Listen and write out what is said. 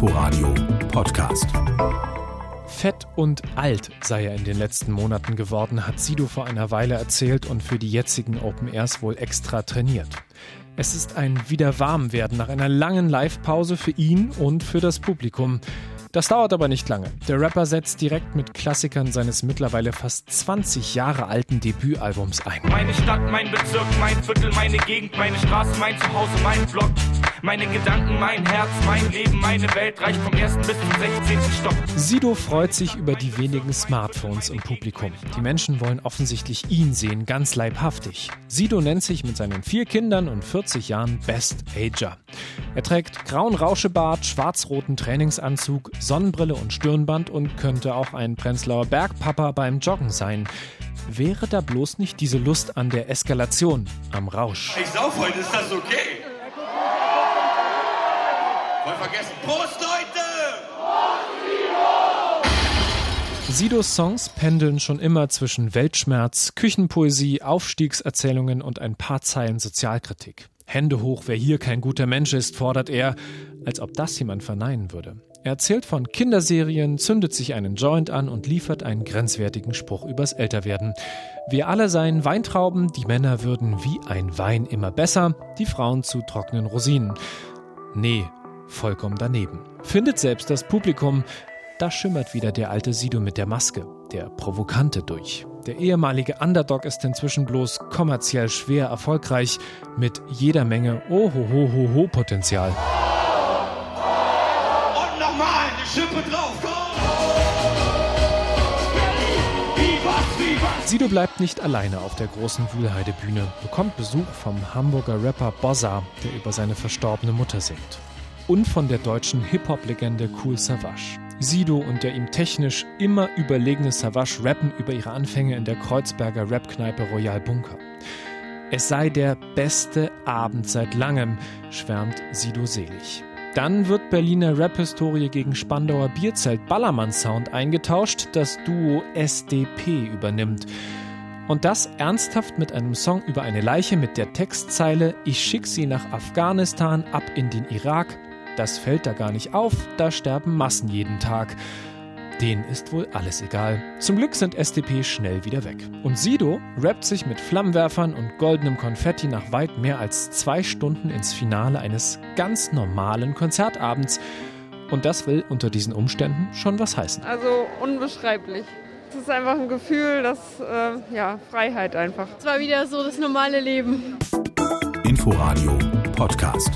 Inforadio Podcast. Fett und alt sei er in den letzten Monaten geworden, hat Sido vor einer Weile erzählt und für die jetzigen Open Airs wohl extra trainiert. Es ist ein Wiederwarmwerden nach einer langen Live-Pause für ihn und für das Publikum. Das dauert aber nicht lange. Der Rapper setzt direkt mit Klassikern seines mittlerweile fast 20 Jahre alten Debütalbums ein. Meine Stadt, mein Bezirk, mein Viertel, meine Gegend, meine Straße, mein Zuhause, mein Vlog. Meine Gedanken, mein Herz, mein Leben, meine Welt reicht vom ersten bis zum 16. Stock. Sido freut sich über die wenigen Smartphones im Publikum. Die Menschen wollen offensichtlich ihn sehen, ganz leibhaftig. Sido nennt sich mit seinen vier Kindern und 40 Jahren Best Ager. Er trägt grauen Rauschebart, schwarz-roten Trainingsanzug, Sonnenbrille und Stirnband und könnte auch ein Prenzlauer Bergpapa beim Joggen sein. Wäre da bloß nicht diese Lust an der Eskalation, am Rausch? Ich sauf heute, ist das okay? Voll vergessen. Prost, Leute! Sidos Songs pendeln schon immer zwischen Weltschmerz, Küchenpoesie, Aufstiegserzählungen und ein paar Zeilen Sozialkritik. Hände hoch, wer hier kein guter Mensch ist, fordert er, als ob das jemand verneinen würde. Er erzählt von Kinderserien, zündet sich einen Joint an und liefert einen grenzwertigen Spruch übers Älterwerden. Wir alle seien Weintrauben, die Männer würden wie ein Wein immer besser, die Frauen zu trockenen Rosinen. Nee, vollkommen daneben. Findet selbst das Publikum. Da schimmert wieder der alte Sido mit der Maske, der Provokante durch. Der ehemalige Underdog ist inzwischen bloß kommerziell schwer erfolgreich mit jeder Menge Ohohoho-Potenzial. Und nochmal eine Schippe drauf. Sido bleibt nicht alleine auf der großen Wühlheide-Bühne, bekommt Besuch vom Hamburger Rapper Bozza, der über seine verstorbene Mutter singt. Und von der deutschen Hip-Hop-Legende Cool Savage. Sido und der ihm technisch immer überlegene Savage rappen über ihre Anfänge in der Kreuzberger Rap-Kneipe Royal Bunker. Es sei der beste Abend seit langem, schwärmt Sido selig. Dann wird Berliner Rap-Historie gegen Spandauer Bierzelt Ballermann Sound eingetauscht, das Duo SDP übernimmt. Und das ernsthaft mit einem Song über eine Leiche mit der Textzeile Ich schick sie nach Afghanistan, ab in den Irak. Das fällt da gar nicht auf, da sterben Massen jeden Tag. Denen ist wohl alles egal. Zum Glück sind SDP schnell wieder weg. Und Sido rappt sich mit Flammenwerfern und goldenem Konfetti nach weit mehr als zwei Stunden ins Finale eines ganz normalen Konzertabends. Und das will unter diesen Umständen schon was heißen. Also unbeschreiblich. Es ist einfach ein Gefühl, das, äh, ja, Freiheit einfach. Es war wieder so das normale Leben. Inforadio Podcast.